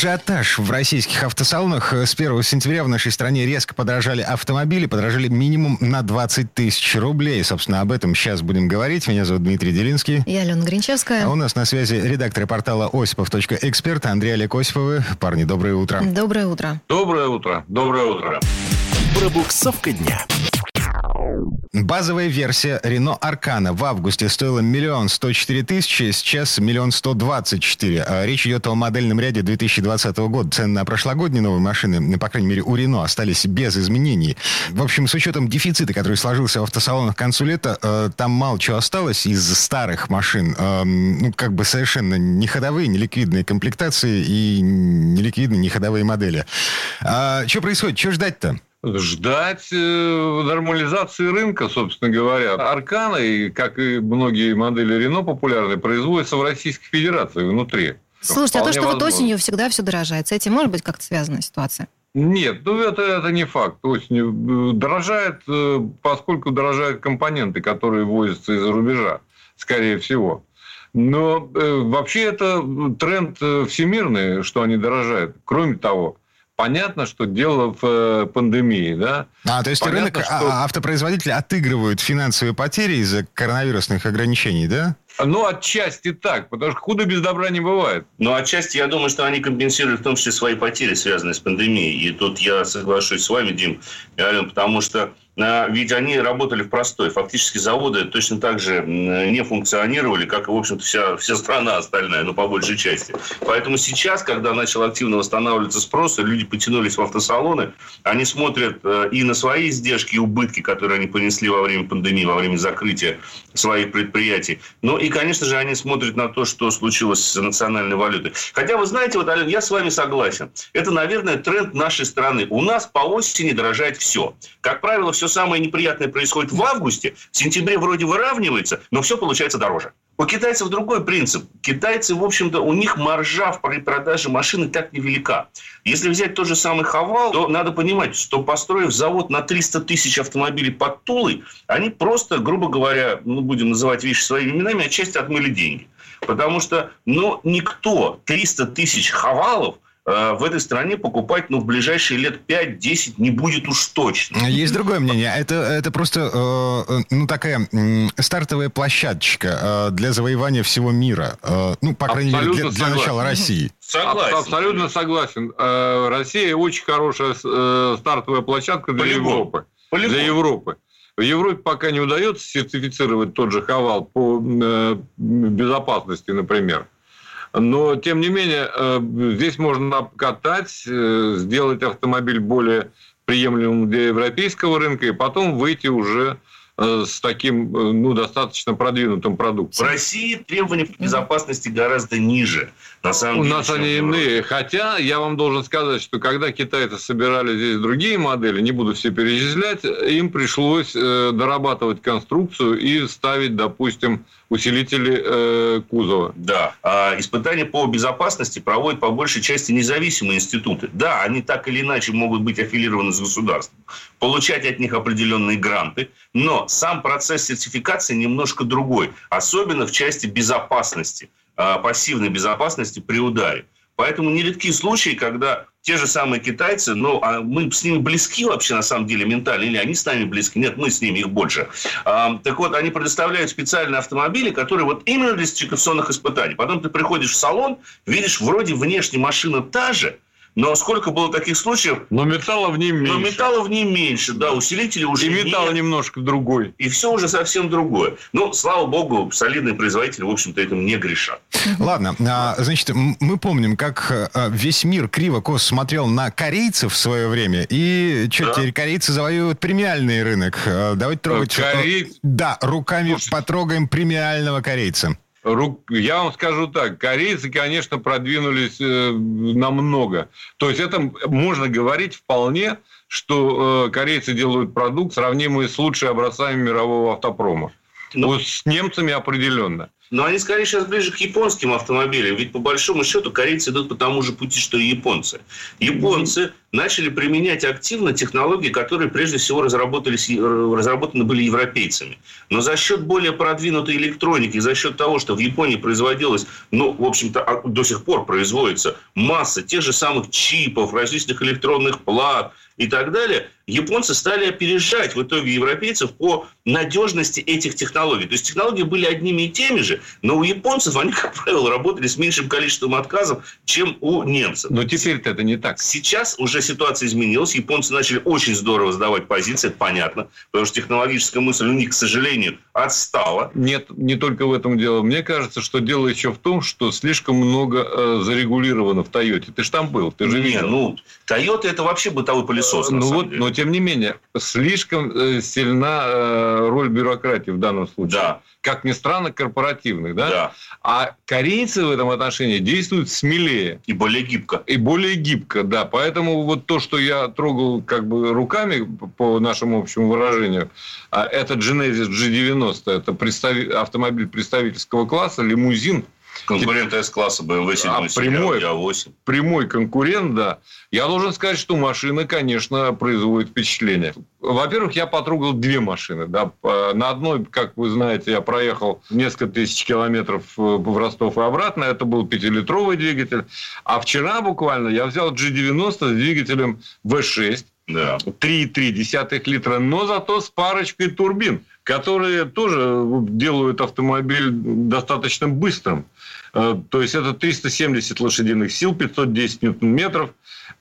Ажиотаж в российских автосалонах. С 1 сентября в нашей стране резко подорожали автомобили, подорожали минимум на 20 тысяч рублей. Собственно, об этом сейчас будем говорить. Меня зовут Дмитрий Делинский. Я Алена Гринчевская. А у нас на связи редактор портала осипов.эксперт Андрей Олег Осиповы. Парни, доброе утро. Доброе утро. Доброе утро. Доброе утро. Пробуксовка дня. Базовая версия Renault Аркана в августе стоила миллион сто четыре тысячи, сейчас миллион сто двадцать четыре. А Речь идет о модельном ряде 2020 года. Цены на прошлогодние новые машины, по крайней мере, у Renault остались без изменений. В общем, с учетом дефицита, который сложился в автосалонах к концу лета, э, там мало чего осталось из старых машин. Э, ну, как бы совершенно не ходовые, не ликвидные комплектации и не ликвидные, не ходовые модели. А, что происходит? Что ждать-то? Ждать э, нормализации рынка, собственно говоря. Аркана, и, как и многие модели Рено популярные, производятся в Российской Федерации внутри. Слушайте, а то, что вот возможно. осенью всегда все дорожает, с этим может быть как-то связана ситуация? Нет, ну это, это не факт. Осенью э, дорожает, э, поскольку дорожают компоненты, которые возятся из-за рубежа, скорее всего. Но э, вообще это тренд всемирный, что они дорожают. Кроме того, понятно, что дело в э, пандемии, да. А, то есть Понятно, рынок что- а, автопроизводители отыгрывают финансовые потери из-за коронавирусных ограничений, да? Ну, отчасти так, потому что худо без добра не бывает. Но отчасти я думаю, что они компенсируют в том числе свои потери, связанные с пандемией. И тут я соглашусь с вами, Дим и Ален, потому что ведь они работали в простой. Фактически заводы точно так же не функционировали, как и, в общем-то, вся, вся страна остальная, ну, по большей части. Поэтому сейчас, когда начал активно восстанавливаться спрос, и люди потянулись в автосалоны, они смотрят э, и на свои издержки и убытки, которые они понесли во время пандемии, во время закрытия своих предприятий. Ну и, конечно же, они смотрят на то, что случилось с национальной валютой. Хотя, вы знаете, вот, Ален, я с вами согласен. Это, наверное, тренд нашей страны. У нас по осени дорожает все. Как правило, все самое неприятное происходит в августе. В сентябре вроде выравнивается, но все получается дороже. У китайцев другой принцип. Китайцы, в общем-то, у них маржа при продаже машины так невелика. Если взять тот же самый Хавал, то надо понимать, что построив завод на 300 тысяч автомобилей под Тулой, они просто, грубо говоря, ну, будем называть вещи своими именами, отчасти отмыли деньги. Потому что, ну, никто 300 тысяч Хавалов в этой стране покупать, ну, в ближайшие лет 5-10 не будет уж точно. Есть другое мнение. Это, это просто э, э, ну, такая м, стартовая площадочка э, для завоевания всего мира. Э, ну, по крайней мере, для, Абсолютно для согласен. начала России. Согласен. Аб- Абсолютно согласен. Э, Россия очень хорошая э, стартовая площадка для По-любому. Европы. По-любому. Для Европы. В Европе пока не удается сертифицировать тот же Хавал по э, безопасности, например. Но, тем не менее, э, здесь можно обкатать, э, сделать автомобиль более приемлемым для европейского рынка, и потом выйти уже э, с таким, ну, достаточно продвинутым В продуктом. России требования по безопасности гораздо ниже. На самом У деле, нас они Европе. иные. Хотя я вам должен сказать, что когда китайцы собирали здесь другие модели, не буду все перечислять, им пришлось э, дорабатывать конструкцию и ставить, допустим, усилители э, кузова. Да. А испытания по безопасности проводят по большей части независимые институты. Да, они так или иначе могут быть аффилированы с государством, получать от них определенные гранты, но сам процесс сертификации немножко другой, особенно в части безопасности, пассивной безопасности при ударе. Поэтому нередки случаи, когда те же самые китайцы, ну, а мы с ними близки вообще на самом деле ментально, или они с нами близки, нет, мы с ними, их больше. А, так вот, они предоставляют специальные автомобили, которые вот именно для сертификационных испытаний. Потом ты приходишь в салон, видишь, вроде внешне машина та же, но сколько было таких случаев, Но металла в ним меньше. но металла в ней меньше, да, усилители уже И металл нет. немножко другой. И все уже совсем другое. Ну, слава богу, солидные производители, в общем-то, этим не грешат. Ладно, а, значит, мы помним, как э, весь мир криво-кос смотрел на корейцев в свое время, и что, Да. теперь корейцы завоевывают премиальный рынок. Э, Давайте трогать... э, корейцы- Да, руками Слушайте. потрогаем премиального корейца. Я вам скажу так, корейцы, конечно, продвинулись э, намного. То есть это можно говорить вполне, что э, корейцы делают продукт, сравнимый с лучшими образцами мирового автопрома. Ну, вот с немцами определенно. Но они скорее сейчас ближе к японским автомобилям. Ведь по большому счету корейцы идут по тому же пути, что и японцы. Японцы начали применять активно технологии, которые прежде всего разработались, разработаны были европейцами. Но за счет более продвинутой электроники, за счет того, что в Японии производилось, ну, в общем-то, а, до сих пор производится масса тех же самых чипов, различных электронных плат, и так далее, японцы стали опережать в итоге европейцев по надежности этих технологий. То есть технологии были одними и теми же, но у японцев они, как правило, работали с меньшим количеством отказов, чем у немцев. Но теперь это не так. Сейчас уже ситуация изменилась. Японцы начали очень здорово сдавать позиции, это понятно, потому что технологическая мысль у них, к сожалению, отстала. Нет, не только в этом дело. Мне кажется, что дело еще в том, что слишком много э, зарегулировано в Тойоте. Ты же там был, ты же не, видел. ну, Тойота это вообще бытовой пылесос пылесос. Ну вот, но тем не менее, слишком э, сильна э, роль бюрократии в данном случае. Да. Как ни странно, корпоративных, да? Да. А корейцы в этом отношении действуют смелее. И более гибко. И более гибко, да. Поэтому вот то, что я трогал как бы руками, по нашему общему выражению, а это Genesis G90, это представ... автомобиль представительского класса, лимузин – Конкурент С-класса BMW 7 а прямой, 8 прямой конкурент, да. Я должен сказать, что машина, конечно, производит впечатление. Во-первых, я потрогал две машины. Да. На одной, как вы знаете, я проехал несколько тысяч километров э, в Ростов и обратно. Это был пятилитровый двигатель. А вчера буквально я взял G90 с двигателем V6. Да. 3,3 литра, но зато с парочкой турбин, которые тоже делают автомобиль достаточно быстрым. Э, то есть это 370 лошадиных сил, 510 ньютон-метров.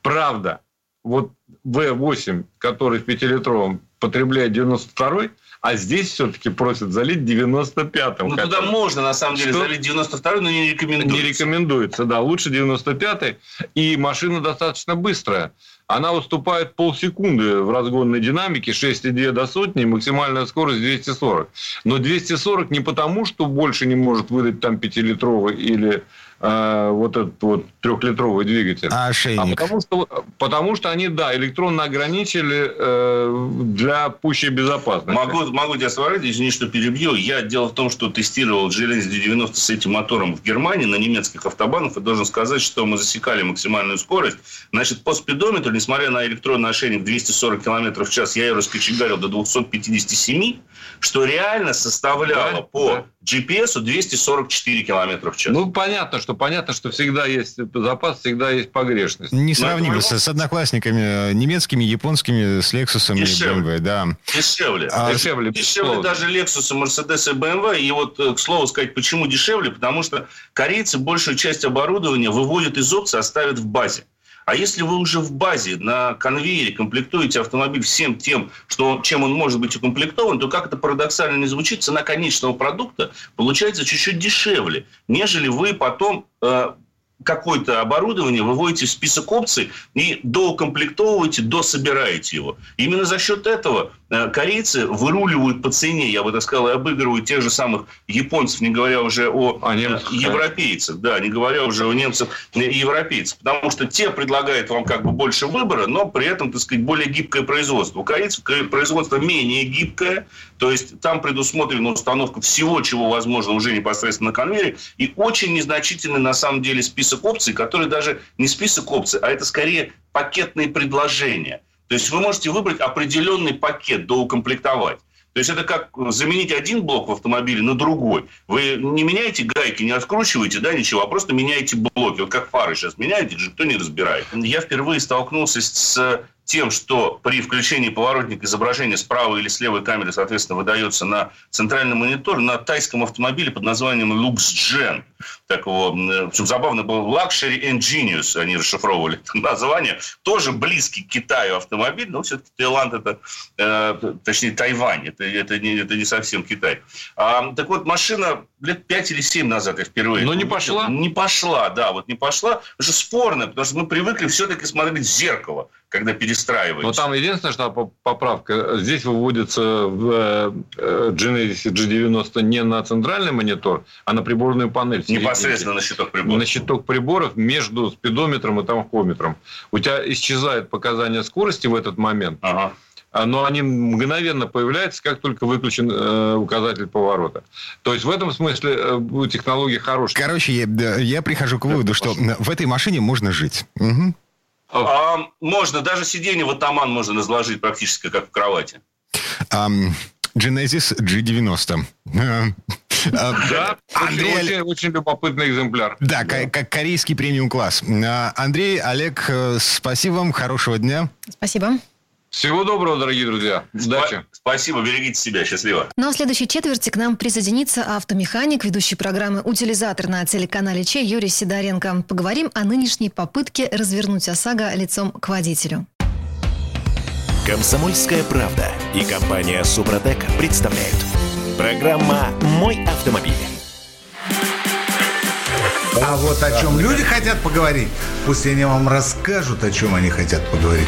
Правда, вот V8, который в пятилитровом потребляет 92 а здесь все-таки просят залить 95-м. Ну, туда можно, на самом деле, что... залить 92-й, но не рекомендуется. Не рекомендуется, да. Лучше 95-й. И машина достаточно быстрая она уступает полсекунды в разгонной динамике, 6,2 до сотни, максимальная скорость 240. Но 240 не потому, что больше не может выдать там 5-литровый или э, вот этот вот трехлитровый двигатель. А ошейник? А потому, что, потому что они, да, электронно ограничили э, для пущей безопасности. Могу, могу тебя сварить, извини, что перебью. Я дело в том, что тестировал Genesis 90 с этим мотором в Германии на немецких автобанах и должен сказать, что мы засекали максимальную скорость. Значит, по спидометру, несмотря на электронный ошейник 240 км в час, я ее раскочегарил до 257 что реально составляло да, по да. GPS 244 км в час. Ну, понятно, что понятно, что всегда есть запас, всегда есть погрешность. Несравнимо с, с одноклассниками немецкими, японскими, с Lexus и BMW, да. Дешевле. А, дешевле. Дешевле даже Lexus, Mercedes и BMW. И вот, э, к слову сказать, почему дешевле? Потому что корейцы большую часть оборудования выводят из опции, оставят в базе. А если вы уже в базе на конвейере комплектуете автомобиль всем тем, что, чем он может быть укомплектован, то как это парадоксально не звучит, цена конечного продукта получается чуть-чуть дешевле, нежели вы потом э, какое-то оборудование выводите в список опций и доукомплектовываете, дособираете его. Именно за счет этого Э, корейцы выруливают по цене, я бы так сказал, и обыгрывают тех же самых японцев, не говоря уже о, о немцах, европейцах, да, не говоря уже о немцах и европейцах. Потому что те предлагают вам как бы больше выбора, но при этом, так сказать, более гибкое производство. У корейцев производство менее гибкое, то есть там предусмотрена установка всего, чего возможно уже непосредственно на конвейере, и очень незначительный на самом деле список опций, который даже не список опций, а это скорее пакетные предложения – то есть вы можете выбрать определенный пакет, доукомплектовать. То есть это как заменить один блок в автомобиле на другой. Вы не меняете гайки, не откручиваете, да, ничего, а просто меняете блоки. Вот как фары сейчас меняете, никто не разбирает. Я впервые столкнулся с тем, что при включении поворотника изображение с правой или с левой камеры, соответственно, выдается на центральный монитор на тайском автомобиле под названием LuxGen. Так его, в общем, забавно было Luxury Ingenious, они расшифровывали название. Тоже близкий к Китаю автомобиль, но все-таки Таиланд это, э, точнее, Тайвань, это, это, не, это не совсем Китай. А, так вот, машина лет 5 или 7 назад я впервые... Но не пошла? Не пошла, да, вот не пошла. Это спорно, потому что мы привыкли все-таки смотреть в зеркало когда перестраиваешь. Но там единственное, что поправка. Здесь выводится в э, э, Genesis G90 не на центральный монитор, а на приборную панель. Непосредственно на щиток приборов. На щиток приборов между спидометром и тамхометром. У тебя исчезает показания скорости в этот момент. Ага а, но они мгновенно появляются, как только выключен э, указатель поворота. То есть в этом смысле э, технология хорошая. Короче, я, я прихожу к выводу, что в этой машине можно жить. Угу. А, можно, даже сиденье в атаман можно разложить практически как в кровати. Um, Genesis G90. Да, Андрей... очень, очень любопытный экземпляр. Да, да. как корейский премиум класс. Андрей, Олег, э, спасибо вам, хорошего дня. Спасибо. Всего доброго, дорогие друзья. Удачи. Спасибо, берегите себя. Счастливо. Ну а в следующей четверти к нам присоединится автомеханик, ведущий программы «Утилизатор» на телеканале Че Юрий Сидоренко. Поговорим о нынешней попытке развернуть ОСАГО лицом к водителю. Комсомольская правда и компания «Супротек» представляют. Программа «Мой автомобиль». А вот о чем люди хотят поговорить, пусть они вам расскажут, о чем они хотят поговорить.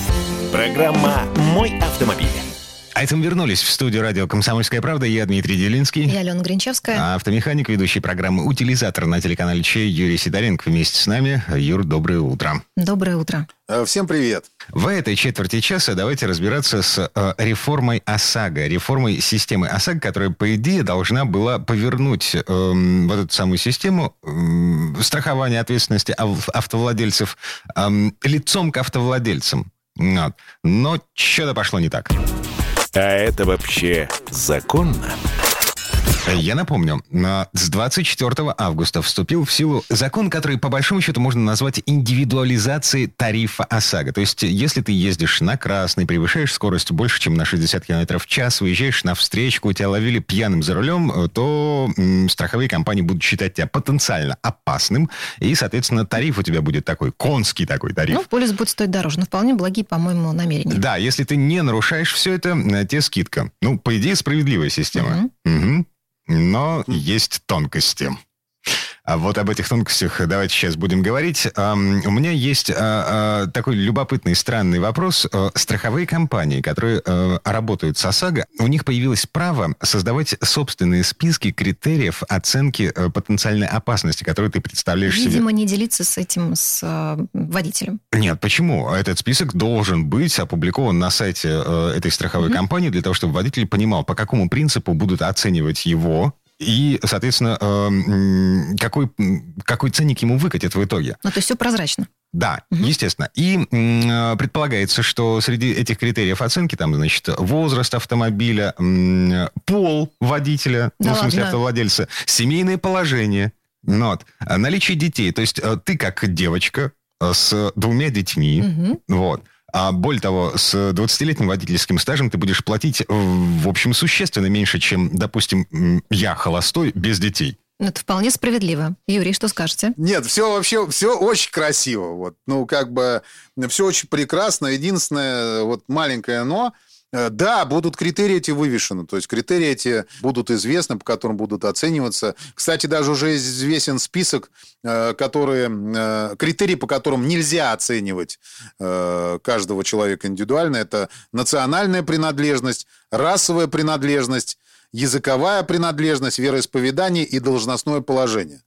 Программа «Мой автомобиль». А это мы вернулись в студию радио «Комсомольская правда». Я Дмитрий Делинский. Я Алена Гринчевская. А автомеханик, ведущий программы «Утилизатор» на телеканале Чей Юрий Сидоренко вместе с нами. Юр, доброе утро. Доброе утро. Э, всем привет. В этой четверти часа давайте разбираться с э, реформой ОСАГО, реформой системы ОСАГО, которая, по идее, должна была повернуть э, вот эту самую систему э, страхования ответственности автовладельцев э, лицом к автовладельцам. Вот. Но что-то пошло не так. А это вообще законно? Я напомню, с 24 августа вступил в силу закон, который по большому счету можно назвать индивидуализацией тарифа ОСАГО. То есть, если ты ездишь на красный, превышаешь скорость больше, чем на 60 км в час, выезжаешь на встречку, тебя ловили пьяным за рулем, то м, страховые компании будут считать тебя потенциально опасным, и, соответственно, тариф у тебя будет такой, конский такой тариф. Ну, полис будет стоить дороже, но вполне благие, по-моему, намерения. Да, если ты не нарушаешь все это, тебе скидка. Ну, по идее, справедливая система. Угу. Угу. Но есть тонкости. А вот об этих тонкостях давайте сейчас будем говорить. У меня есть а, а, такой любопытный, странный вопрос. Э, страховые компании, которые э, работают с ОСАГО, у них появилось право создавать собственные списки критериев оценки э, потенциальной опасности, которую ты представляешь Видимо, себе. Видимо, не делиться с этим с водителем. Нет, почему? Этот список должен быть опубликован на сайте этой страховой mm-hmm. компании для того, чтобы водитель понимал, по какому принципу будут оценивать его и, соответственно, э, какой, какой ценник ему выкатят в итоге. Ну, то есть все прозрачно. Да, угу. естественно. И э, предполагается, что среди этих критериев оценки там, значит, возраст автомобиля, э, пол водителя, да ну, в смысле ладно. автовладельца, семейное положение, ну вот, наличие детей. То есть э, ты как девочка э, с двумя детьми, угу. вот, а более того, с 20-летним водительским стажем ты будешь платить, в общем, существенно меньше, чем, допустим, я холостой без детей. Ну, это вполне справедливо. Юрий, что скажете? Нет, все вообще, все очень красиво. Вот. Ну, как бы, все очень прекрасно. Единственное, вот маленькое но – Э, да, будут критерии эти вывешены, то есть критерии эти будут известны, по которым будут оцениваться. Кстати, даже уже известен список, э, которые, э, критерии, по которым нельзя оценивать каждого человека индивидуально. Это национальная принадлежность, расовая принадлежность, языковая принадлежность, вероисповедание и должностное положение.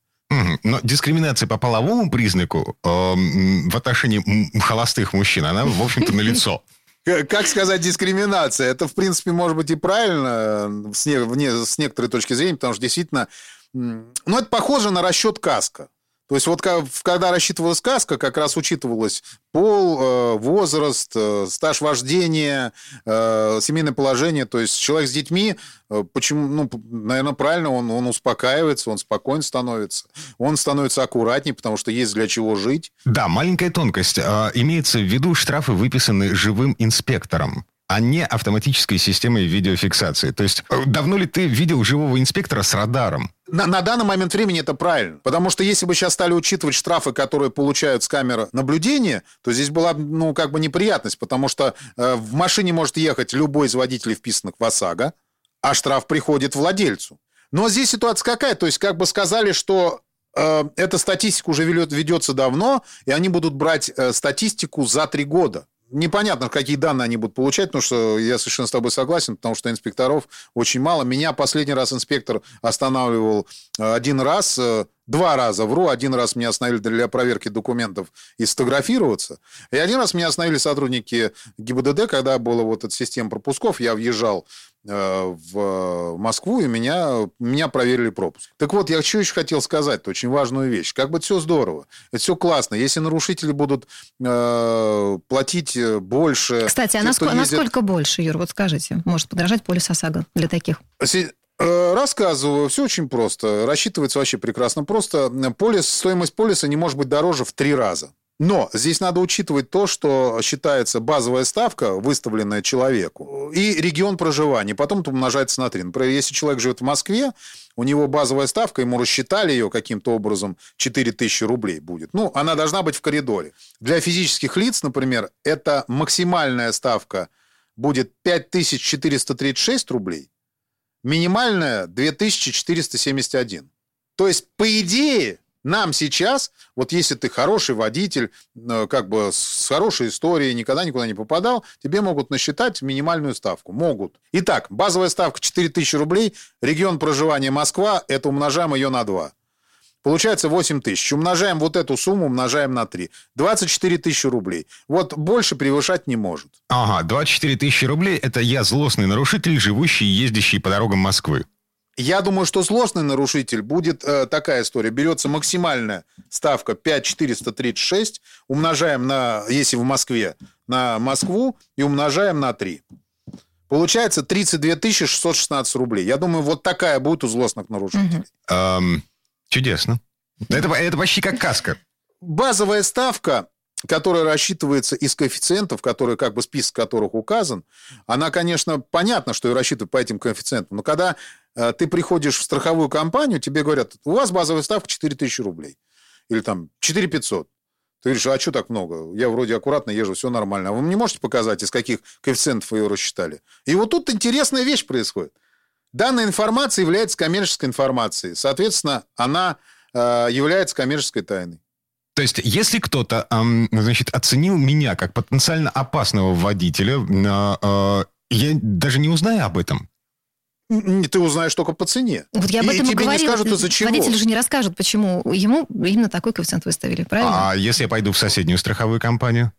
Но дискриминация по половому признаку э, в отношении холостых мужчин, она, в общем-то, налицо как сказать, дискриминация. Это, в принципе, может быть и правильно вне, с некоторой точки зрения, потому что действительно, ну, это похоже на расчет каска. То есть вот когда рассчитывалась сказка, как раз учитывалось пол, э, возраст, э, стаж вождения, э, семейное положение. То есть человек с детьми, почему, ну, наверное, правильно, он, он успокаивается, он спокойно становится. Он становится аккуратнее, потому что есть для чего жить. Да, маленькая тонкость. Имеется в виду штрафы, выписанные живым инспектором а не автоматической системой видеофиксации. То есть давно ли ты видел живого инспектора с радаром? На, на данный момент времени это правильно. Потому что если бы сейчас стали учитывать штрафы, которые получают с камер наблюдения, то здесь была, ну, как бы неприятность, потому что э, в машине может ехать любой из водителей, вписанных в ОСАГО, а штраф приходит владельцу. Но здесь ситуация какая? То есть как бы сказали, что э, эта статистика уже ведется давно, и они будут брать э, статистику за три года непонятно, какие данные они будут получать, потому что я совершенно с тобой согласен, потому что инспекторов очень мало. Меня последний раз инспектор останавливал э, один раз, э, два раза, вру, один раз меня остановили для проверки документов и сфотографироваться, и один раз меня остановили сотрудники ГИБДД, когда была вот эта система пропусков, я въезжал в Москву, и меня, меня проверили пропуск. Так вот, я что еще хотел сказать, очень важную вещь. Как бы все здорово, это все классно. Если нарушители будут э, платить больше... Кстати, а те, насколько, ездит... насколько больше, Юр, вот скажите, может подражать полис ОСАГО для таких? Э, рассказываю, все очень просто. Рассчитывается вообще прекрасно просто. Полис, стоимость полиса не может быть дороже в три раза. Но здесь надо учитывать то, что считается базовая ставка, выставленная человеку, и регион проживания. Потом это умножается на 3. Например, если человек живет в Москве, у него базовая ставка, ему рассчитали ее каким-то образом, 4000 рублей будет. Ну, она должна быть в коридоре. Для физических лиц, например, это максимальная ставка будет 5436 рублей, минимальная 2471. То есть, по идее, нам сейчас, вот если ты хороший водитель, э, как бы с хорошей историей, никогда никуда не попадал, тебе могут насчитать минимальную ставку. Могут. Итак, базовая ставка 4000 рублей, регион проживания Москва, это умножаем ее на 2. Получается 8 тысяч. Умножаем вот эту сумму, умножаем на 3. 24 тысячи рублей. Вот больше превышать не может. Ага, 24 тысячи рублей – это я злостный нарушитель, живущий и ездящий по дорогам Москвы. Я думаю, что злостный нарушитель будет э, такая история. Берется максимальная ставка 5436, умножаем на, если в Москве, на Москву и умножаем на 3. Получается 32 616 рублей. Я думаю, вот такая будет у злостных нарушителей. Угу. Эм, чудесно. Это, это почти как каска. Базовая ставка которая рассчитывается из коэффициентов, которые, как бы список которых указан, она, конечно, понятно, что и рассчитывает по этим коэффициентам, но когда ты приходишь в страховую компанию, тебе говорят, у вас базовая ставка 4 тысячи рублей. Или там 4 500. Ты говоришь, а что так много? Я вроде аккуратно езжу, все нормально. А вы мне можете показать, из каких коэффициентов вы ее рассчитали? И вот тут интересная вещь происходит. Данная информация является коммерческой информацией. Соответственно, она э, является коммерческой тайной. То есть, если кто-то, эм, значит, оценил меня как потенциально опасного водителя, э, э, я даже не узнаю об этом ты узнаешь только по цене. Вот я об этом и, и тебе говорила. не скажут из-за чего. Водители же не расскажут, почему ему именно такой коэффициент выставили, правильно? А если я пойду в соседнюю страховую компанию?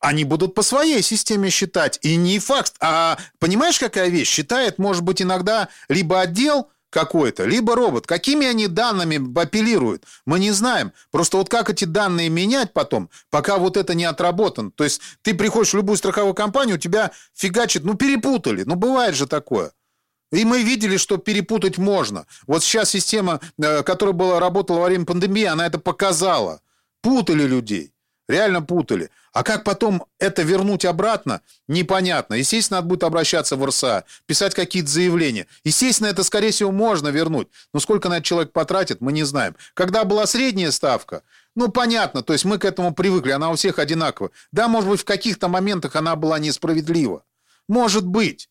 Они будут по своей системе считать. И не факт. А понимаешь, какая вещь? Считает, может быть, иногда либо отдел какой-то, либо робот. Какими они данными апеллируют, мы не знаем. Просто вот как эти данные менять потом, пока вот это не отработано. То есть ты приходишь в любую страховую компанию, у тебя фигачит, ну перепутали, ну бывает же такое. И мы видели, что перепутать можно. Вот сейчас система, э, которая была, работала во время пандемии, она это показала. Путали людей. Реально путали. А как потом это вернуть обратно, непонятно. Естественно, надо будет обращаться в РСА, писать какие-то заявления. Естественно, это, скорее всего, можно вернуть. Но сколько на это человек потратит, мы не знаем. Когда была средняя ставка, ну, понятно, то есть мы к этому привыкли, она у всех одинакова. Да, может быть, в каких-то моментах она была несправедлива. Может быть.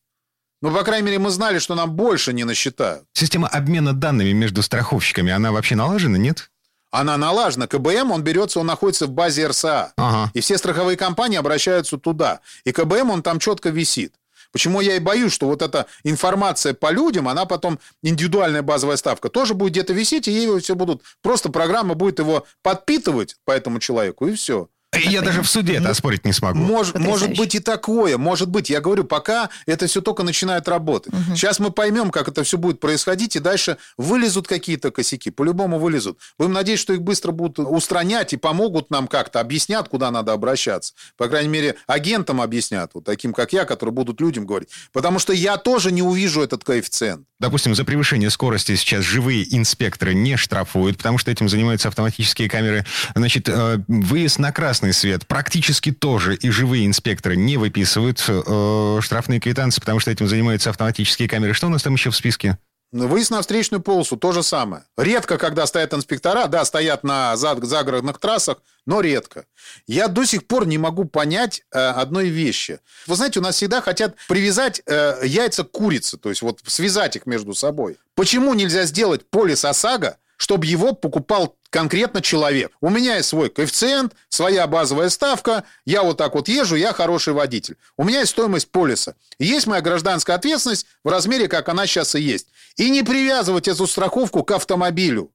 Ну, по крайней мере, мы знали, что нам больше не насчитают. Система обмена данными между страховщиками, она вообще налажена, нет? Она налажена. КБМ, он берется, он находится в базе РСА. Ага. И все страховые компании обращаются туда. И КБМ, он там четко висит. Почему я и боюсь, что вот эта информация по людям, она потом, индивидуальная базовая ставка, тоже будет где-то висеть, и ей все будут... Просто программа будет его подпитывать по этому человеку, и все. Я даже в суде это оспорить не смогу. Может, может быть и такое, может быть. Я говорю, пока это все только начинает работать. Угу. Сейчас мы поймем, как это все будет происходить, и дальше вылезут какие-то косяки. По-любому вылезут. Будем надеяться, что их быстро будут устранять и помогут нам как-то, объяснят, куда надо обращаться. По крайней мере, агентам объяснят, вот таким, как я, которые будут людям говорить. Потому что я тоже не увижу этот коэффициент. Допустим, за превышение скорости сейчас живые инспекторы не штрафуют, потому что этим занимаются автоматические камеры. Значит, э, выезд на красный красный свет практически тоже и живые инспекторы не выписывают э, штрафные квитанции, потому что этим занимаются автоматические камеры. Что у нас там еще в списке? Выезд на встречную полосу то же самое. Редко, когда стоят инспектора, да, стоят на загородных трассах, но редко. Я до сих пор не могу понять э, одной вещи. Вы знаете, у нас всегда хотят привязать э, яйца к курице, то есть вот связать их между собой. Почему нельзя сделать полис ОСАГО, чтобы его покупал конкретно человек. У меня есть свой коэффициент, своя базовая ставка, я вот так вот езжу, я хороший водитель. У меня есть стоимость полиса. Есть моя гражданская ответственность в размере, как она сейчас и есть. И не привязывать эту страховку к автомобилю.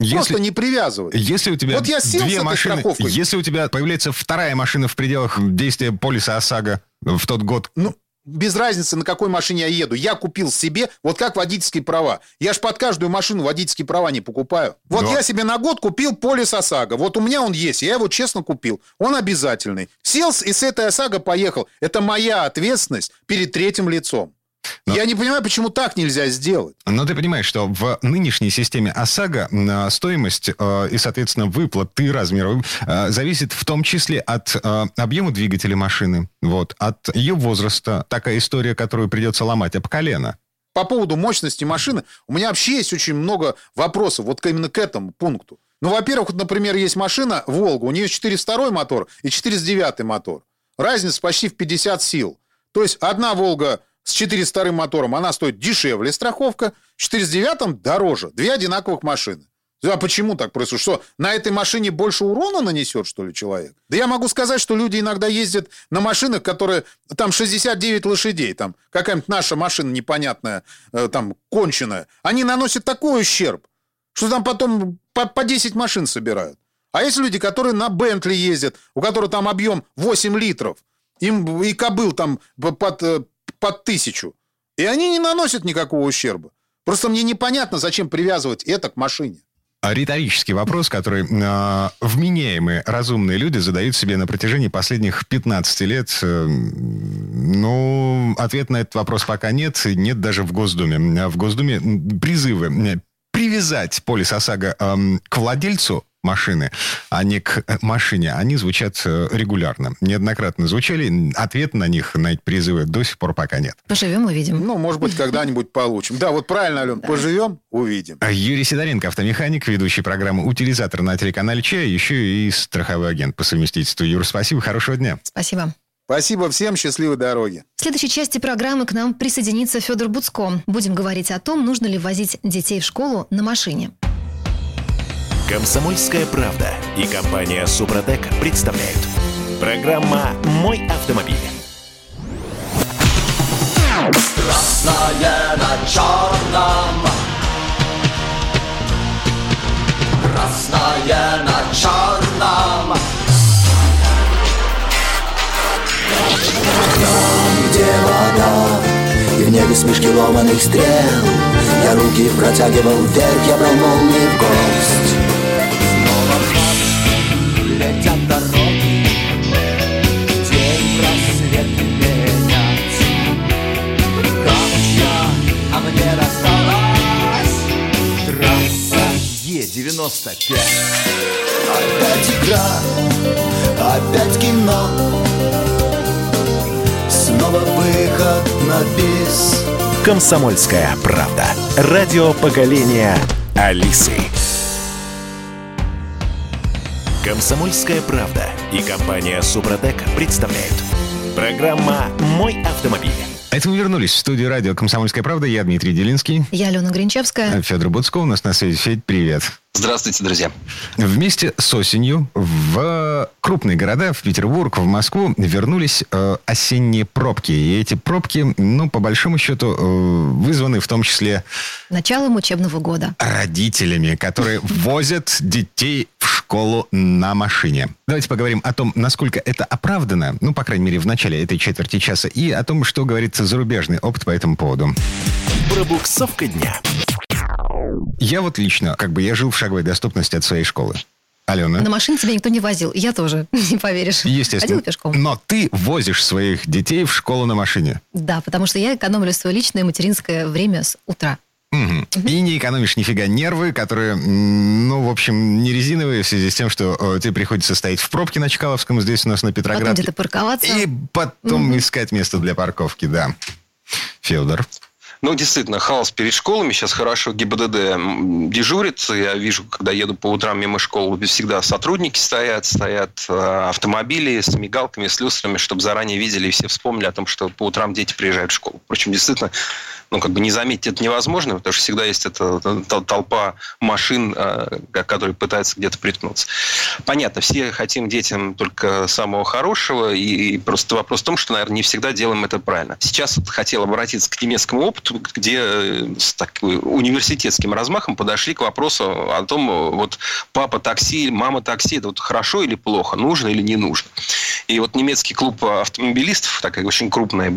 Если, Просто не привязывать. Если у тебя вот я сел две машины, страховкой. если у тебя появляется вторая машина в пределах действия полиса ОСАГО в тот год, ну, без разницы, на какой машине я еду. Я купил себе, вот как водительские права. Я ж под каждую машину водительские права не покупаю. Вот Да. я себе на год купил полис ОСАГО. Вот у меня он есть, я его честно купил. Он обязательный. Сел и с этой ОСАГО поехал. Это моя ответственность перед третьим лицом. Но- Я не понимаю, почему так нельзя сделать. Но ты понимаешь, что в нынешней системе ОСАГО м, стоимость э, и, соответственно, выплаты размера э, зависит в том числе от э, объема двигателя машины, вот, от ее возраста. Такая история, которую придется ломать об колено. По поводу мощности машины, у меня вообще есть очень много вопросов вот именно к этому пункту. Ну, во-первых, вот, например, есть машина «Волга», у нее 402 мотор и 409 мотор. Разница почти в 50 сил. То есть одна «Волга» с 402 мотором, она стоит дешевле страховка, 409 дороже. Две одинаковых машины. А почему так происходит? Что, на этой машине больше урона нанесет, что ли, человек? Да я могу сказать, что люди иногда ездят на машинах, которые там 69 лошадей, там какая-нибудь наша машина непонятная, э, там конченая. Они наносят такой ущерб, что там потом по, по 10 машин собирают. А есть люди, которые на Бентли ездят, у которых там объем 8 литров, им и кобыл там под, э, под тысячу. И они не наносят никакого ущерба. Просто мне непонятно, зачем привязывать это к машине. А Риторический вопрос, который э, вменяемые, разумные люди задают себе на протяжении последних 15 лет. Э, ну, ответ на этот вопрос пока нет. Нет даже в Госдуме. А В Госдуме призывы э, привязать полис ОСАГО эм, к владельцу машины, а не к э, машине, они звучат э, регулярно. Неоднократно звучали. Ответ на них, на эти призывы, до сих пор пока нет. Поживем, увидим. Ну, может быть, когда-нибудь получим. Да, вот правильно, Ален, поживем, увидим. А Юрий Сидоренко, автомеханик, ведущий программы «Утилизатор» на телеканале «Чай», еще и страховой агент по совместительству. Юр, спасибо, хорошего дня. Спасибо. Спасибо всем, счастливой дороги. В следующей части программы к нам присоединится Федор Буцко. Будем говорить о том, нужно ли возить детей в школу на машине. Комсомольская правда и компания Супротек представляют. Программа «Мой автомобиль». Красное на черном Красное на черном Там, где вода И в небе смешки ломаных стрел Я руки протягивал вверх Я брал молнии в гость Е95 Опять игра, опять кино Снова выход на бис «Комсомольская правда». Радио поколения Алисы. «Комсомольская правда» и компания «Супротек» представляют. Программа «Мой автомобиль». Это мы вернулись в студию радио «Комсомольская правда». Я Дмитрий Делинский. Я Алена Гринчевская. Федор Буцко у нас на связи. Федь, привет. Здравствуйте, друзья. Вместе с осенью в крупные города, в Петербург, в Москву, вернулись э, осенние пробки. И эти пробки, ну, по большому счету, э, вызваны в том числе Началом учебного года. родителями, которые возят детей в школу на машине. Давайте поговорим о том, насколько это оправдано, ну, по крайней мере, в начале этой четверти часа, и о том, что говорится зарубежный опыт по этому поводу. Пробуксовка дня. Я вот лично, как бы, я жил в шаговой доступности от своей школы. Алена? На машине тебя никто не возил. Я тоже, не поверишь. Естественно. Ходила пешком. Но ты возишь своих детей в школу на машине. Да, потому что я экономлю свое личное материнское время с утра. Мгм. И не экономишь нифига нервы, которые, ну, в общем, не резиновые в связи с тем, что э, тебе приходится стоять в пробке на Чкаловском, здесь у нас на Потом Петроградке. где-то парковаться. И потом искать место для парковки, да. Федор. Ну, действительно, хаос перед школами. Сейчас хорошо ГИБДД дежурит. Я вижу, когда еду по утрам мимо школ, всегда сотрудники стоят, стоят э, автомобили с мигалками, с люстрами, чтобы заранее видели и все вспомнили о том, что по утрам дети приезжают в школу. Впрочем, действительно, ну, как бы не заметить это невозможно, потому что всегда есть эта толпа машин, э, которые пытаются где-то приткнуться. Понятно, все хотим детям только самого хорошего, и просто вопрос в том, что, наверное, не всегда делаем это правильно. Сейчас вот хотел обратиться к немецкому опыту, где э, с такой университетским размахом подошли к вопросу о том, вот папа такси, мама такси, это вот хорошо или плохо, нужно или не нужно. И вот немецкий клуб автомобилистов, такая очень крупная,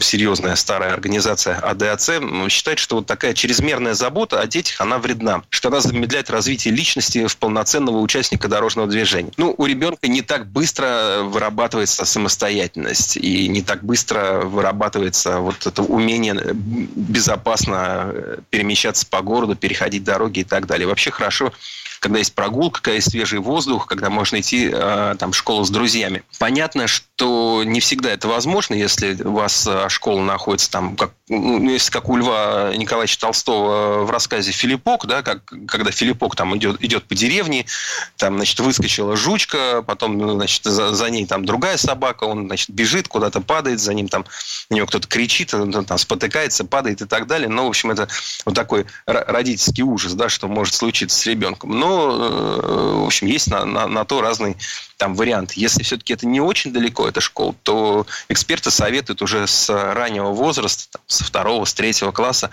серьезная старая организация АДАЦ, считает, что вот такая чрезмерная забота о детях, она вредна. Что она замедляет развитие личности в полноценного участника дорожного движения. Ну, у ребенка не так быстро вырабатывается самостоятельность. И не так быстро вырабатывается вот это умение безопасно перемещаться по городу, переходить дороги и так далее. Вообще хорошо когда есть прогулка, когда есть свежий воздух, когда можно идти э, там, в школу с друзьями. Понятно, что не всегда это возможно, если у вас э, школа находится там, как, ну, если как у Льва Николаевича Толстого в рассказе «Филиппок», да, как, когда Филиппок там идет, идет по деревне, там, значит, выскочила жучка, потом, ну, значит, за, за ней там другая собака, он, значит, бежит, куда-то падает, за ним там, у него кто-то кричит, он там спотыкается, падает и так далее. Ну, в общем, это вот такой родительский ужас, да, что может случиться с ребенком. Но Э, в общем, есть на, на, на то разный там вариант. Если все-таки это не очень далеко, эта школа, то эксперты советуют уже с раннего возраста, там, со второго, с третьего класса,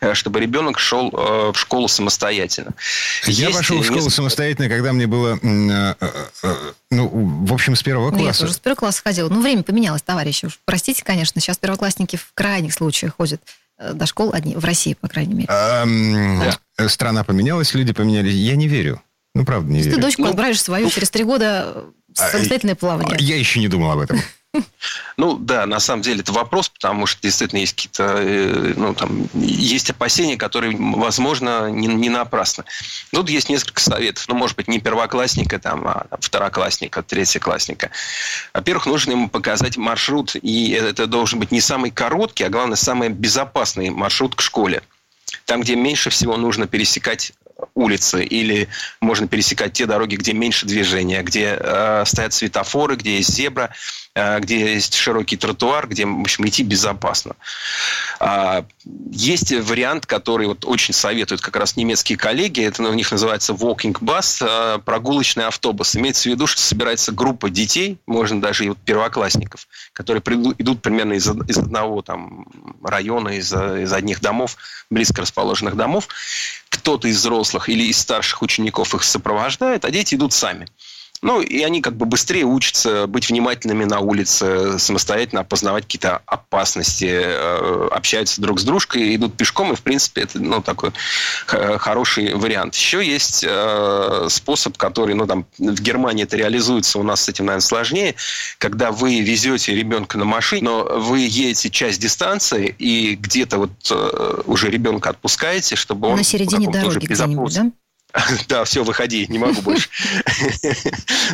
э, чтобы ребенок шел э, в школу самостоятельно. Я Есть пошел в школу несколько... самостоятельно, когда мне было, ну, в общем, с первого класса. Ну, я тоже с первого класса ходила. Ну, время поменялось, товарищи. Уж простите, конечно, сейчас первоклассники в крайних случаях ходят до школ одни, в России, по крайней мере. да. Э, страна поменялась, люди поменялись. Я не верю. Ну, правда, не верю. Ты дочку ну, отправишь свою ну, через три года а, самостоятельное плавание. Я еще не думал об этом. Ну да, на самом деле это вопрос, потому что действительно есть какие-то, э, ну там, есть опасения, которые, возможно, не, не напрасны. Тут есть несколько советов. Ну, может быть, не первоклассника, там, а второклассника, третьеклассника. Во-первых, нужно ему показать маршрут, и это должен быть не самый короткий, а главное, самый безопасный маршрут к школе. Там, где меньше всего нужно пересекать улицы или можно пересекать те дороги, где меньше движения, где э, стоят светофоры, где есть зебра, где есть широкий тротуар, где, в общем, идти безопасно. А, есть вариант, который вот очень советуют как раз немецкие коллеги, это у них называется walking bus, э, прогулочный автобус. Имеется в виду, что собирается группа детей, можно даже и вот первоклассников, которые идут примерно из, из одного там района, из, из одних домов, близко расположенных домов, кто-то из взрослых или из старших учеников их сопровождает, а дети идут сами. Ну, и они как бы быстрее учатся быть внимательными на улице, самостоятельно опознавать какие-то опасности, э, общаются друг с дружкой, идут пешком, и, в принципе, это, ну, такой хороший вариант. Еще есть э, способ, который, ну, там, в Германии это реализуется, у нас с этим, наверное, сложнее, когда вы везете ребенка на машине, но вы едете часть дистанции, и где-то вот э, уже ребенка отпускаете, чтобы он... На середине дороги где-нибудь, да? Да, все, выходи, не могу больше.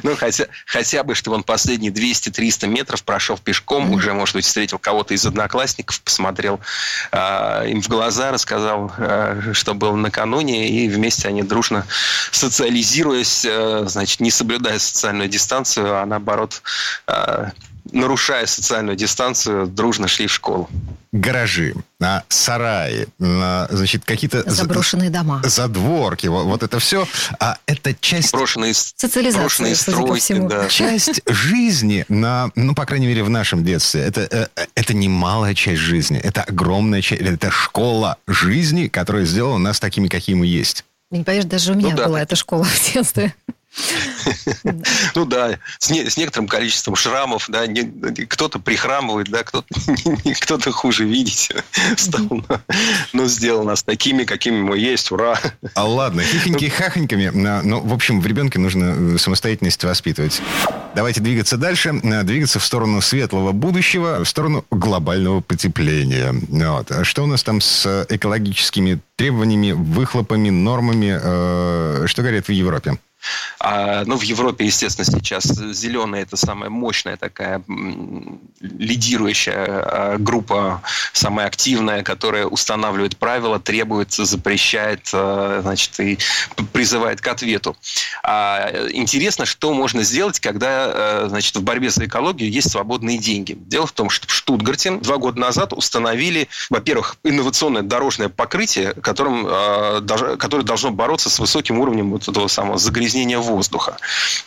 Ну, хотя, хотя бы, чтобы он последние 200-300 метров прошел пешком, уже, может быть, встретил кого-то из одноклассников, посмотрел а, им в глаза, рассказал, а, что было накануне, и вместе они дружно социализируясь, а, значит, не соблюдая социальную дистанцию, а наоборот, а, нарушая социальную дистанцию, дружно шли в школу. Гаражи, а, сараи, а, значит, какие-то... Заброшенные дома. Задворки, вот, вот это все. А это часть... Брошенные, Социализация, брошенные стройки, да. Часть жизни, на, ну, по крайней мере, в нашем детстве. Это, э, это не малая часть жизни, это огромная часть, это школа жизни, которая сделала нас такими, какие мы есть. Не поверишь, даже у меня ну, да. была эта школа в детстве. Ну да, с, не, с некоторым количеством шрамов, да, кто-то прихрамывает, да, кто-то, кто-то хуже видеть стал, но, но сделал нас такими, какими мы есть, ура. А ладно, хихоньки-хахоньками, ну, в общем, в ребенке нужно э, самостоятельность воспитывать. Давайте двигаться дальше, э, двигаться в сторону светлого будущего, в сторону глобального потепления. Вот. А что у нас там с экологическими требованиями, выхлопами, нормами, э, что говорят в Европе? А, ну, в Европе, естественно, сейчас зеленая это самая мощная такая лидирующая а, группа, самая активная, которая устанавливает правила, требует, запрещает, а, значит, и призывает к ответу. А интересно, что можно сделать, когда, значит, в борьбе за экологию есть свободные деньги. Дело в том, что в Штутгарте два года назад установили, во-первых, инновационное дорожное покрытие, которым, которое должно бороться с высоким уровнем вот этого самого загрязнения воздуха.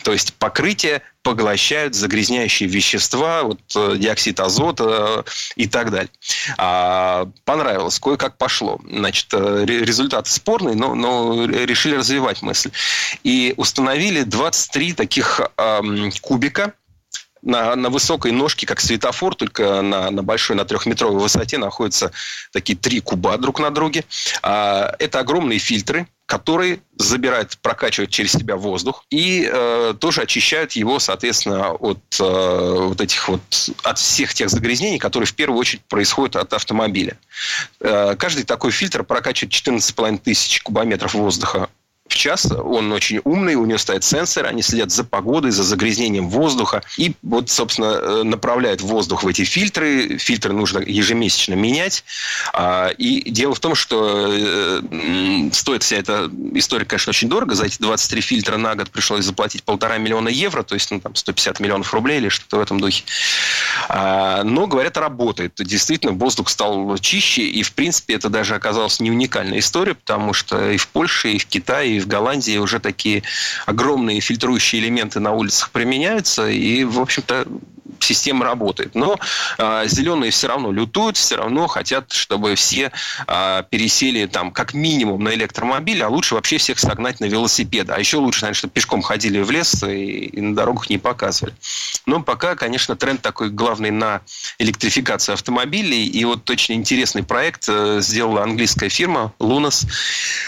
То есть покрытие поглощают загрязняющие вещества, вот, э, диоксид азота и так далее. А, понравилось, кое-как пошло. Значит, э, результаты спорные, но, но решили развивать мысль. И установили 23 таких эм, кубика, на, на высокой ножке, как светофор, только на, на большой, на трехметровой высоте находятся такие три куба друг на друге. А, это огромные фильтры, которые забирают, прокачивают через себя воздух и э, тоже очищают его, соответственно, от э, вот этих вот от всех тех загрязнений, которые в первую очередь происходят от автомобиля. Э, каждый такой фильтр прокачивает 14,5 тысяч кубометров воздуха в час. Он очень умный, у него стоят сенсоры, они следят за погодой, за загрязнением воздуха. И вот, собственно, э, направляют воздух в эти фильтры. Фильтры нужно ежемесячно менять. А, и дело в том, что э, стоит вся эта история, конечно, очень дорого. За эти 23 фильтра на год пришлось заплатить полтора миллиона евро, то есть ну, там 150 миллионов рублей или что-то в этом духе. А, но, говорят, работает. Действительно, воздух стал чище, и, в принципе, это даже оказалась не уникальная история, потому что и в Польше, и в Китае, и в Голландии уже такие огромные фильтрующие элементы на улицах применяются, и, в общем-то, система работает. Но э, зеленые все равно лютуют, все равно хотят, чтобы все э, пересели там как минимум на электромобиль, а лучше вообще всех согнать на велосипеды. А еще лучше, наверное, чтобы пешком ходили в лес и, и на дорогах не показывали. Но пока, конечно, тренд такой главный на электрификацию автомобилей. И вот очень интересный проект э, сделала английская фирма Lunas.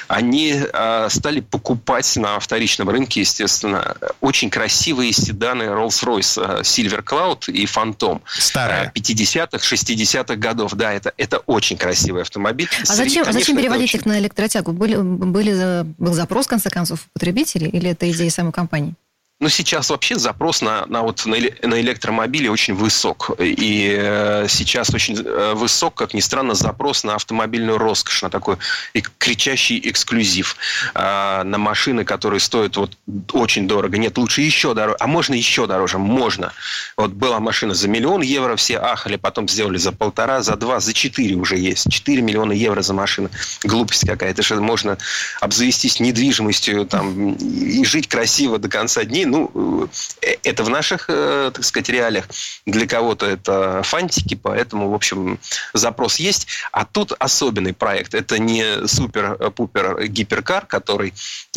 Они э, стали покупать на вторичном рынке, естественно, очень красивые седаны Rolls-Royce Silver Cloud и Фантом. Старая. 50-х, 60-х годов. Да, это, это очень красивый автомобиль. А зачем, Среди, зачем переводить очень... их на электротягу? Были, были, был запрос, в конце концов, у потребителей или это идея самой компании? Ну, сейчас вообще запрос на, на, вот, на, электромобили очень высок. И э, сейчас очень э, высок, как ни странно, запрос на автомобильную роскошь, на такой и кричащий эксклюзив. Э, на машины, которые стоят вот очень дорого. Нет, лучше еще дороже. А можно еще дороже? Можно. Вот была машина за миллион евро, все ахали, потом сделали за полтора, за два, за четыре уже есть. Четыре миллиона евро за машину. Глупость какая-то. что можно обзавестись недвижимостью там, и жить красиво до конца дней ну, э, это в наших, э, так сказать, реалиях. Для кого-то это фантики, поэтому, в общем, запрос есть. А тут особенный проект. Это не супер-пупер гиперкар, который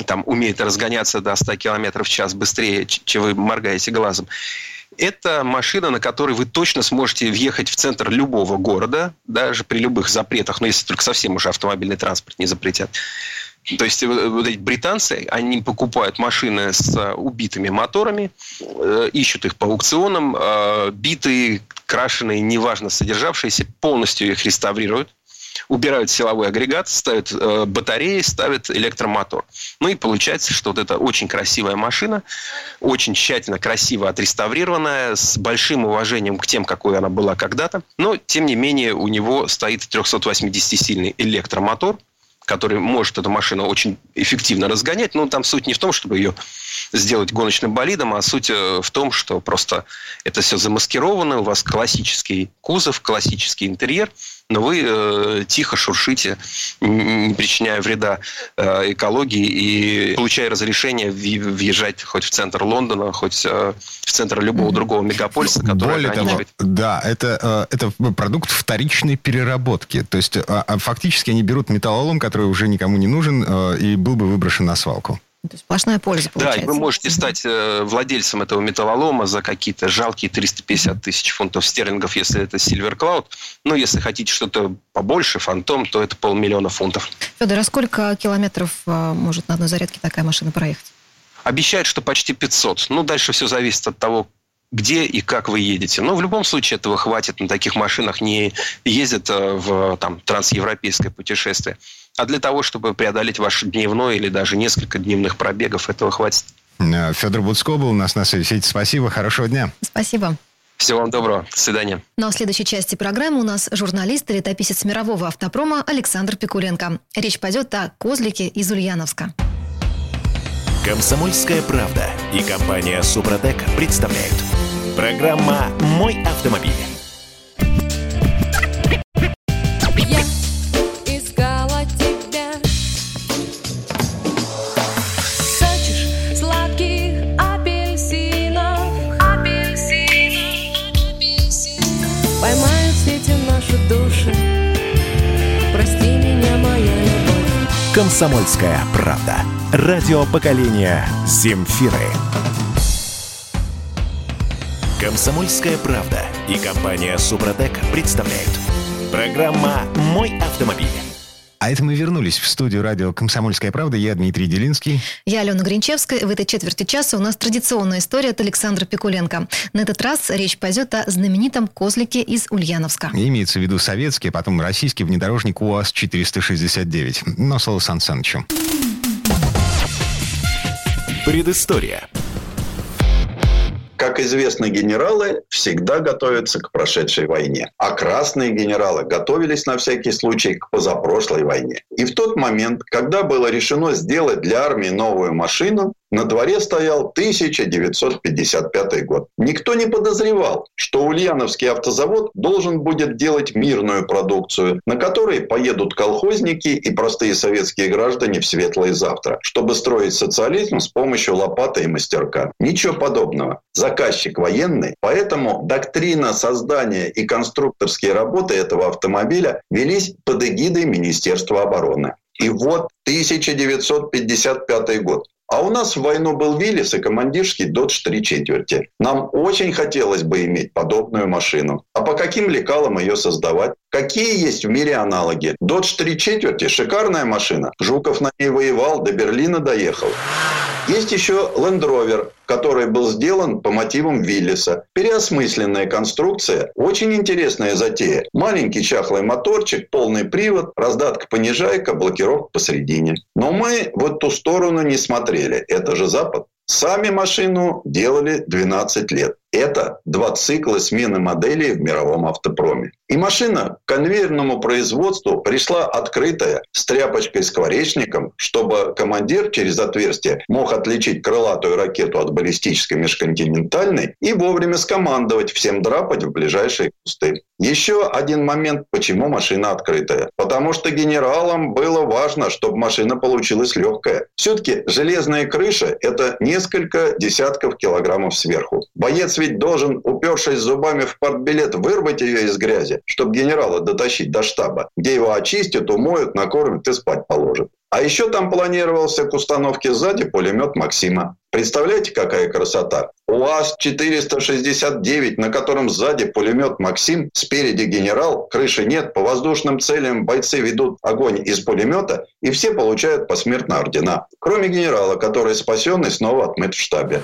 там умеет разгоняться до 100 км в час быстрее, чем вы моргаете глазом. Это машина, на которой вы точно сможете въехать в центр любого города, даже при любых запретах, но если только совсем уже автомобильный транспорт не запретят. То есть вот эти британцы, они покупают машины с э, убитыми моторами, э, ищут их по аукционам, э, битые, крашеные, неважно содержавшиеся, полностью их реставрируют убирают силовой агрегат, ставят э, батареи, ставят электромотор. Ну и получается, что вот это очень красивая машина, очень тщательно, красиво отреставрированная, с большим уважением к тем, какой она была когда-то. Но, тем не менее, у него стоит 380-сильный электромотор, который может эту машину очень эффективно разгонять. Но там суть не в том, чтобы ее сделать гоночным болидом, а суть э, в том, что просто это все замаскировано, у вас классический кузов, классический интерьер – но вы э, тихо шуршите, не причиняя вреда э, экологии и получая разрешение въезжать хоть в центр Лондона, хоть э, в центр любого другого мегаполиса, который Более того, да, это, э, это продукт вторичной переработки. То есть а фактически они берут металлолом, который уже никому не нужен э, и был бы выброшен на свалку. То есть сплошная польза получается. Да, и вы можете стать э, владельцем этого металлолома за какие-то жалкие 350 тысяч фунтов стерлингов, если это Silver Cloud. Ну, если хотите что-то побольше, фантом, то это полмиллиона фунтов. Федор, а сколько километров э, может на одной зарядке такая машина проехать? Обещают, что почти 500. Ну, дальше все зависит от того, где и как вы едете. Но в любом случае этого хватит. На таких машинах не ездят э, в там, трансевропейское путешествие. А для того, чтобы преодолеть ваш дневной или даже несколько дневных пробегов, этого хватит. Э, Федор Буцко был у нас на связи. Спасибо, хорошего дня. Спасибо. Всего вам доброго. До свидания. Ну а в следующей части программы у нас журналист и летописец мирового автопрома Александр Пикуленко. Речь пойдет о козлике из Ульяновска. Комсомольская правда и компания Супротек представляют. Программа «Мой автомобиль». Комсомольская правда. Радио поколения Земфиры. Комсомольская правда и компания Супротек представляют. Программа «Мой автомобиль». А это мы вернулись в студию радио «Комсомольская правда». Я Дмитрий Делинский. Я Алена Гринчевская. В этой четверти часа у нас традиционная история от Александра Пикуленко. На этот раз речь пойдет о знаменитом козлике из Ульяновска. Имеется в виду советский, а потом российский внедорожник УАЗ-469. Но слово Сан Санычу. Предыстория. Как известно, генералы всегда готовятся к прошедшей войне. А красные генералы готовились на всякий случай к позапрошлой войне. И в тот момент, когда было решено сделать для армии новую машину, на дворе стоял 1955 год. Никто не подозревал, что Ульяновский автозавод должен будет делать мирную продукцию, на которой поедут колхозники и простые советские граждане в светлое завтра, чтобы строить социализм с помощью лопаты и мастерка. Ничего подобного. Заказчик военный, поэтому доктрина создания и конструкторские работы этого автомобиля велись под эгидой Министерства обороны. И вот 1955 год. А у нас в войну был Виллис и командирский Додж 3 четверти. Нам очень хотелось бы иметь подобную машину. А по каким лекалам ее создавать? Какие есть в мире аналоги? Додж 3 четверти – шикарная машина. Жуков на ней воевал, до Берлина доехал. Есть еще Land Rover, который был сделан по мотивам Виллиса. Переосмысленная конструкция, очень интересная затея. Маленький чахлый моторчик, полный привод, раздатка-понижайка, блокировка посередине. Но мы в эту сторону не смотрели. Это же Запад. Сами машину делали 12 лет. Это два цикла смены моделей в мировом автопроме. И машина к конвейерному производству пришла открытая, с тряпочкой-скворечником, чтобы командир через отверстие мог отличить крылатую ракету от баллистической межконтинентальной и вовремя скомандовать всем драпать в ближайшие кусты. Еще один момент, почему машина открытая. Потому что генералам было важно, чтобы машина получилась легкая. Все-таки железная крыша – это несколько десятков килограммов сверху. Боец ведь должен, упершись зубами в портбилет, вырвать ее из грязи, чтобы генерала дотащить до штаба, где его очистят, умоют, накормят и спать положат. А еще там планировался к установке сзади пулемет Максима. Представляете, какая красота? УАЗ-469, на котором сзади пулемет Максим, спереди генерал, крыши нет, по воздушным целям бойцы ведут огонь из пулемета, и все получают посмертно ордена. Кроме генерала, который спасен и снова отмыт в штабе.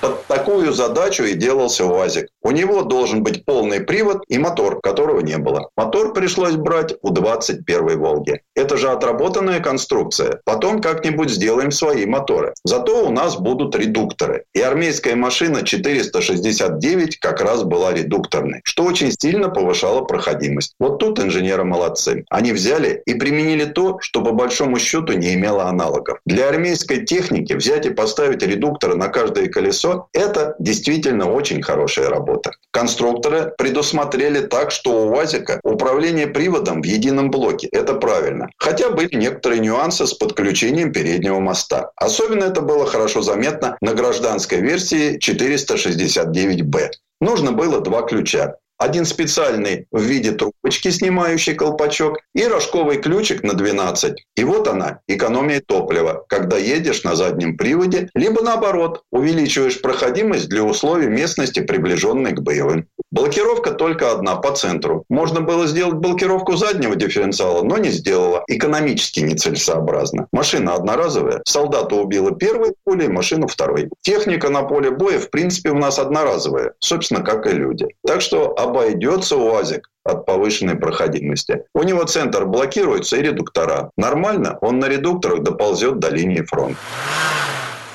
Под такую задачу и делался УАЗик. У него должен быть полный привод и мотор, которого не было. Мотор пришлось брать у 21-й «Волги». Это же отработанная конструкция. Потом как-нибудь сделаем свои моторы. Зато у нас будут редукторы. И армейская машина 469 как раз была редукторной, что очень сильно повышало проходимость. Вот тут инженеры молодцы. Они взяли и применили то, что по большому счету не имело аналогов. Для армейской техники взять и поставить редукторы на каждое колесо – это действительно очень хорошая работа. Конструкторы предусмотрели так, что у УАЗика управление приводом в едином блоке. Это правильно. Хотя были некоторые нюансы с подключением переднего моста. Особенно это было хорошо заметно на гражданской версии 469Б. Нужно было два ключа. Один специальный в виде трубочки, снимающий колпачок, и рожковый ключик на 12. И вот она, экономия топлива, когда едешь на заднем приводе, либо наоборот, увеличиваешь проходимость для условий местности, приближенной к боевым. Блокировка только одна, по центру. Можно было сделать блокировку заднего дифференциала, но не сделала. Экономически нецелесообразно. Машина одноразовая. Солдата убила первой пулей, машину второй. Техника на поле боя, в принципе, у нас одноразовая. Собственно, как и люди. Так что обойдется УАЗик от повышенной проходимости. У него центр блокируется и редуктора. Нормально, он на редукторах доползет до линии фронта.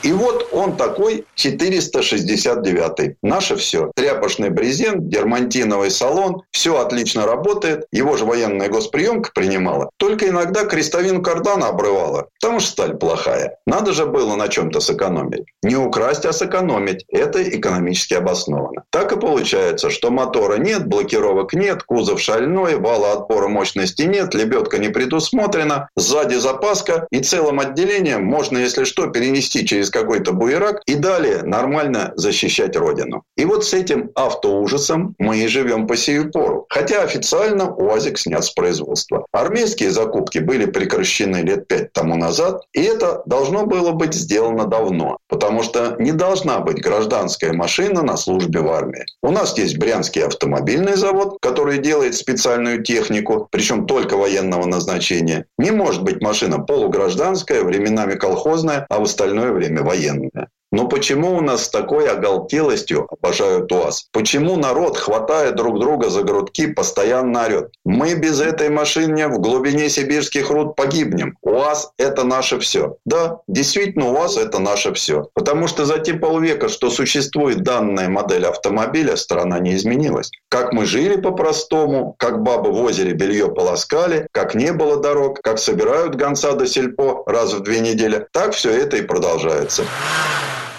И вот он такой 469 Наше все. Тряпочный брезент, дермантиновый салон. Все отлично работает. Его же военная госприемка принимала. Только иногда крестовину кардана обрывала. Потому что сталь плохая. Надо же было на чем-то сэкономить. Не украсть, а сэкономить. Это экономически обосновано. Так и получается, что мотора нет, блокировок нет, кузов шальной, вала отпора мощности нет, лебедка не предусмотрена, сзади запаска и целым отделением можно, если что, перенести через какой-то буерак и далее нормально защищать родину. И вот с этим автоужасом мы и живем по сию пору. Хотя официально УАЗик снят с производства. Армейские закупки были прекращены лет пять тому назад, и это должно было быть сделано давно, потому что не должна быть гражданская машина на службе в армии. У нас есть Брянский автомобильный завод, который делает специальную технику, причем только военного назначения. Не может быть машина полугражданская, временами колхозная, а в остальное время военная. Но почему у нас с такой оголтелостью обожают УАЗ? Почему народ, хватая друг друга за грудки, постоянно орет? Мы без этой машины в глубине сибирских руд погибнем. УАЗ – это наше все. Да, действительно, УАЗ – это наше все. Потому что за те полвека, что существует данная модель автомобиля, страна не изменилась. Как мы жили по-простому, как бабы в озере белье полоскали, как не было дорог, как собирают гонца до сельпо раз в две недели, так все это и продолжается.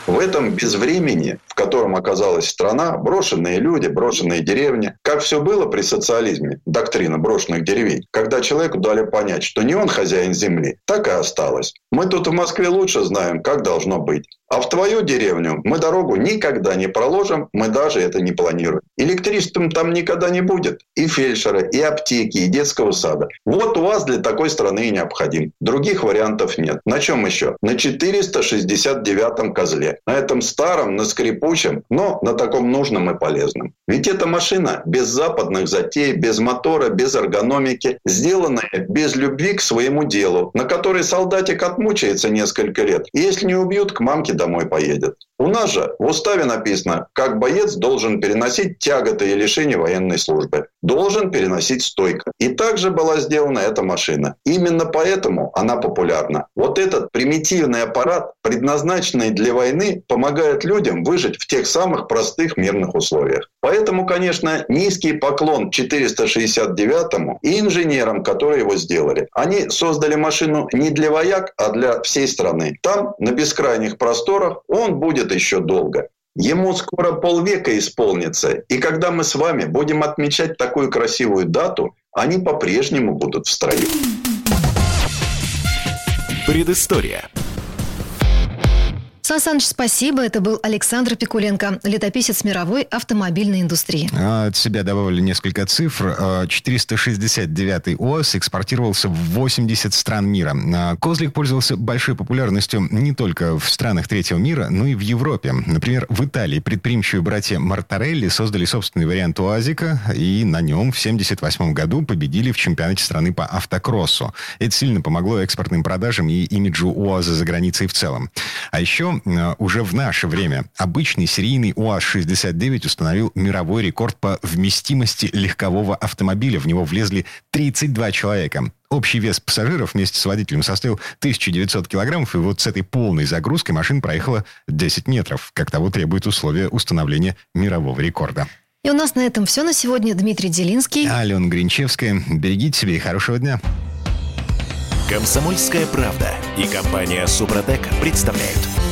В этом безвремени, в котором оказалась страна, брошенные люди, брошенные деревни, как все было при социализме, доктрина брошенных деревень, когда человеку дали понять, что не он хозяин земли, так и осталось. Мы тут в Москве лучше знаем, как должно быть. А в твою деревню мы дорогу никогда не проложим, мы даже это не планируем. Электричеством там никогда не будет. И фельдшера, и аптеки, и детского сада. Вот у вас для такой страны и необходим. Других вариантов нет. На чем еще? На 469-м козле. На этом старом, на скрипучем, но на таком нужном и полезном. Ведь эта машина без западных затей, без мотора, без эргономики, сделанная без любви к своему делу, на которой солдатик отмучается несколько лет. И если не убьют, к мамке домой поедет. У нас же в уставе написано, как боец должен переносить тяготы и лишения военной службы. Должен переносить стойко. И также была сделана эта машина. Именно поэтому она популярна. Вот этот примитивный аппарат, предназначенный для войны, помогает людям выжить в тех самых простых мирных условиях. Поэтому, конечно, низкий поклон 469-му и инженерам, которые его сделали. Они создали машину не для вояк, а для всей страны. Там, на бескрайних просторах, он будет еще долго. Ему скоро полвека исполнится, и когда мы с вами будем отмечать такую красивую дату, они по-прежнему будут в строю. Предыстория. Сан Саныч, спасибо. Это был Александр Пикуленко, летописец мировой автомобильной индустрии. А, от себя добавили несколько цифр. 469-й а, ОАЗ экспортировался в 80 стран мира. А, Козлик пользовался большой популярностью не только в странах третьего мира, но и в Европе. Например, в Италии предприимчивые братья Мартарелли создали собственный вариант УАЗика, и на нем в 78 году победили в чемпионате страны по автокроссу. Это сильно помогло экспортным продажам и имиджу УАЗа за границей в целом. А еще Э, уже в наше время обычный серийный УАЗ-69 установил мировой рекорд по вместимости легкового автомобиля. В него влезли 32 человека. Общий вес пассажиров вместе с водителем составил 1900 килограммов, и вот с этой полной загрузкой машина проехала 10 метров, как того требует условия установления мирового рекорда. И у нас на этом все на сегодня. Дмитрий Делинский. Алена Гринчевская. Берегите себя и хорошего дня. Комсомольская правда и компания Супротек представляют –